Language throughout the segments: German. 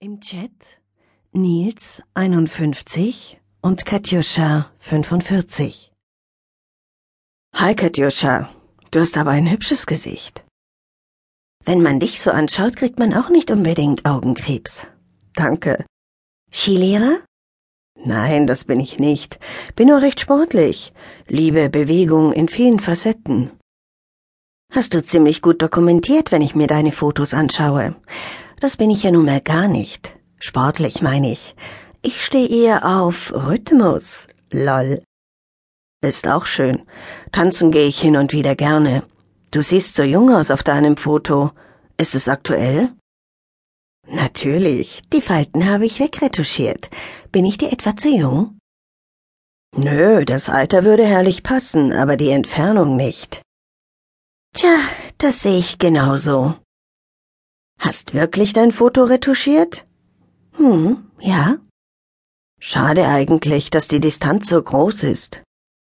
Im Chat Nils 51 und Katjuscha 45. Hi Katjuscha, du hast aber ein hübsches Gesicht. Wenn man dich so anschaut, kriegt man auch nicht unbedingt Augenkrebs. Danke. Skilehrer? Nein, das bin ich nicht. Bin nur recht sportlich. Liebe Bewegung in vielen Facetten. Hast du ziemlich gut dokumentiert, wenn ich mir deine Fotos anschaue. Das bin ich ja nun mal gar nicht. Sportlich meine ich. Ich stehe eher auf Rhythmus. Lol. Ist auch schön. Tanzen gehe ich hin und wieder gerne. Du siehst so jung aus auf deinem Foto. Ist es aktuell? Natürlich. Die Falten habe ich wegretuschiert. Bin ich dir etwa zu jung? Nö, das Alter würde herrlich passen, aber die Entfernung nicht. Tja, das sehe ich genauso. Hast wirklich dein Foto retuschiert? Hm, ja. Schade eigentlich, dass die Distanz so groß ist.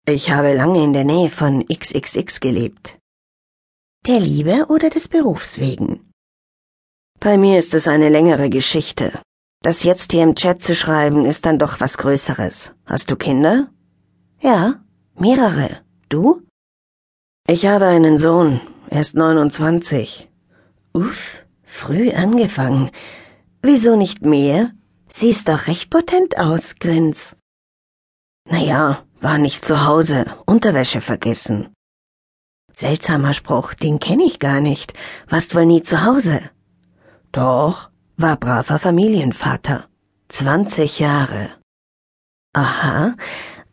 Ich habe lange in der Nähe von XXX gelebt. Der Liebe oder des Berufs wegen? Bei mir ist es eine längere Geschichte. Das jetzt hier im Chat zu schreiben, ist dann doch was Größeres. Hast du Kinder? Ja, mehrere. Du? Ich habe einen Sohn. Er ist 29. Uff. Früh angefangen. Wieso nicht mehr? Siehst doch recht potent aus, Grins. Naja, war nicht zu Hause, Unterwäsche vergessen. Seltsamer Spruch, den kenne ich gar nicht. Warst wohl nie zu Hause? Doch, war braver Familienvater. Zwanzig Jahre. Aha,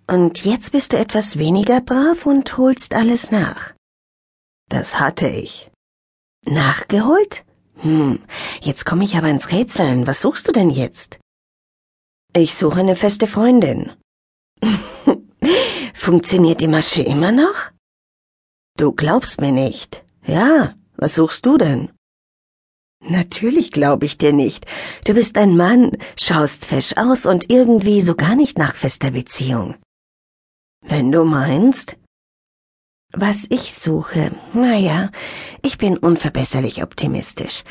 und jetzt bist du etwas weniger brav und holst alles nach. Das hatte ich. Nachgeholt? Hm, jetzt komme ich aber ins Rätseln. Was suchst du denn jetzt? Ich suche eine feste Freundin. Funktioniert die Masche immer noch? Du glaubst mir nicht. Ja, was suchst du denn? Natürlich glaube ich dir nicht. Du bist ein Mann, schaust fesch aus und irgendwie so gar nicht nach fester Beziehung. Wenn du meinst, was ich suche, naja, ich bin unverbesserlich optimistisch.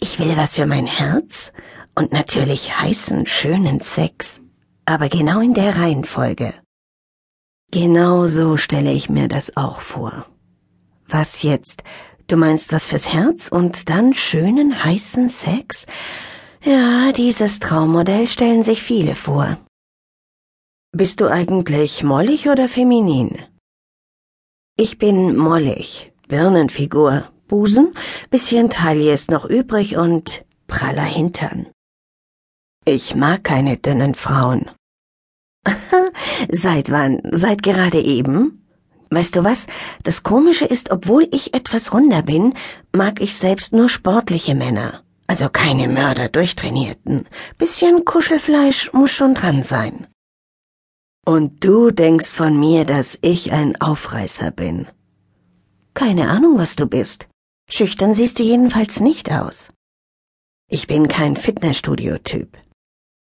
Ich will was für mein Herz und natürlich heißen, schönen Sex. Aber genau in der Reihenfolge. Genau so stelle ich mir das auch vor. Was jetzt? Du meinst was fürs Herz und dann schönen, heißen Sex? Ja, dieses Traummodell stellen sich viele vor. Bist du eigentlich mollig oder feminin? Ich bin mollig, Birnenfigur, Busen, bisschen Taille ist noch übrig und praller Hintern. Ich mag keine dünnen Frauen. Seit wann? Seit gerade eben? Weißt du was? Das Komische ist, obwohl ich etwas runder bin, mag ich selbst nur sportliche Männer. Also keine Mörder durchtrainierten. Bisschen Kuschelfleisch muss schon dran sein. Und du denkst von mir, dass ich ein Aufreißer bin. Keine Ahnung, was du bist. Schüchtern siehst du jedenfalls nicht aus. Ich bin kein Fitnessstudio-Typ.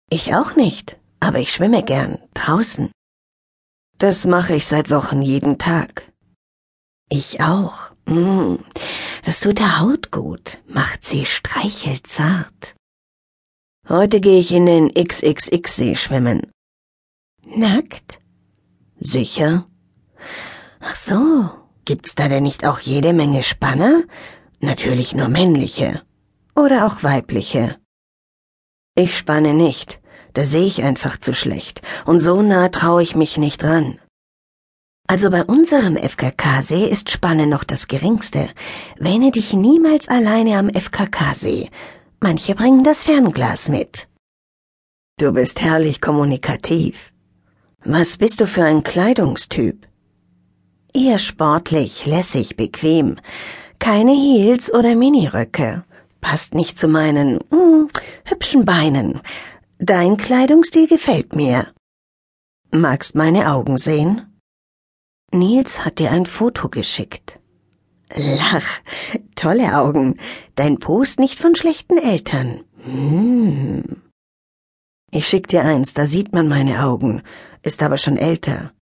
Ich auch nicht, aber ich schwimme gern, draußen. Das mache ich seit Wochen jeden Tag. Ich auch. Mm, das tut der Haut gut, macht sie streichelzart. Heute gehe ich in den XXX-See schwimmen. Nackt? Sicher? Ach so, gibt's da denn nicht auch jede Menge Spanner? Natürlich nur männliche. Oder auch weibliche. Ich spanne nicht, da sehe ich einfach zu schlecht, und so nah traue ich mich nicht ran. Also bei unserem FKK-See ist Spanne noch das geringste. Wähne dich niemals alleine am FKK-See. Manche bringen das Fernglas mit. Du bist herrlich kommunikativ. Was bist du für ein Kleidungstyp? Eher sportlich, lässig, bequem. Keine Heels oder Miniröcke. Passt nicht zu meinen mm, hübschen Beinen. Dein Kleidungsstil gefällt mir. Magst meine Augen sehen? Nils hat dir ein Foto geschickt. Lach, tolle Augen. Dein Post nicht von schlechten Eltern. Hm. Ich schick dir eins, da sieht man meine Augen, ist aber schon älter.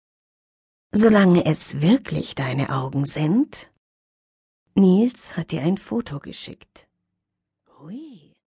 Solange es wirklich deine Augen sind? Nils hat dir ein Foto geschickt. Hui.